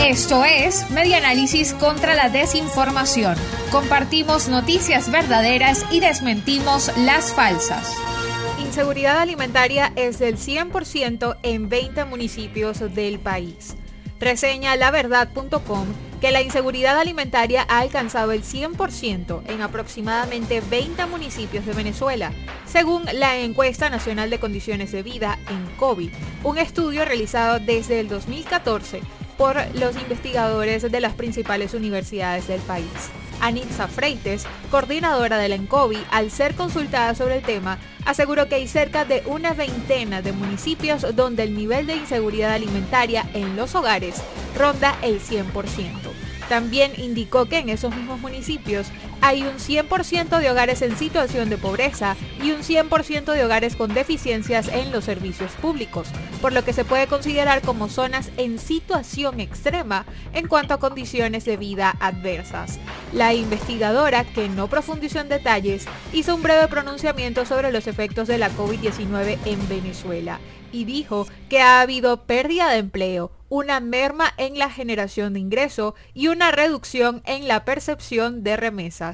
Esto es Media Análisis contra la Desinformación. Compartimos noticias verdaderas y desmentimos las falsas. Inseguridad alimentaria es del 100% en 20 municipios del país. Reseña laverdad.com que la inseguridad alimentaria ha alcanzado el 100% en aproximadamente 20 municipios de Venezuela, según la encuesta nacional de condiciones de vida en COVID, un estudio realizado desde el 2014 por los investigadores de las principales universidades del país. Anitza Freites, coordinadora de la ENCOVI, al ser consultada sobre el tema, aseguró que hay cerca de una veintena de municipios donde el nivel de inseguridad alimentaria en los hogares ronda el 100%. También indicó que en esos mismos municipios hay un 100% de hogares en situación de pobreza y un 100% de hogares con deficiencias en los servicios públicos, por lo que se puede considerar como zonas en situación extrema en cuanto a condiciones de vida adversas. La investigadora, que no profundizó en detalles, hizo un breve pronunciamiento sobre los efectos de la COVID-19 en Venezuela y dijo que ha habido pérdida de empleo, una merma en la generación de ingreso y una reducción en la percepción de remesas.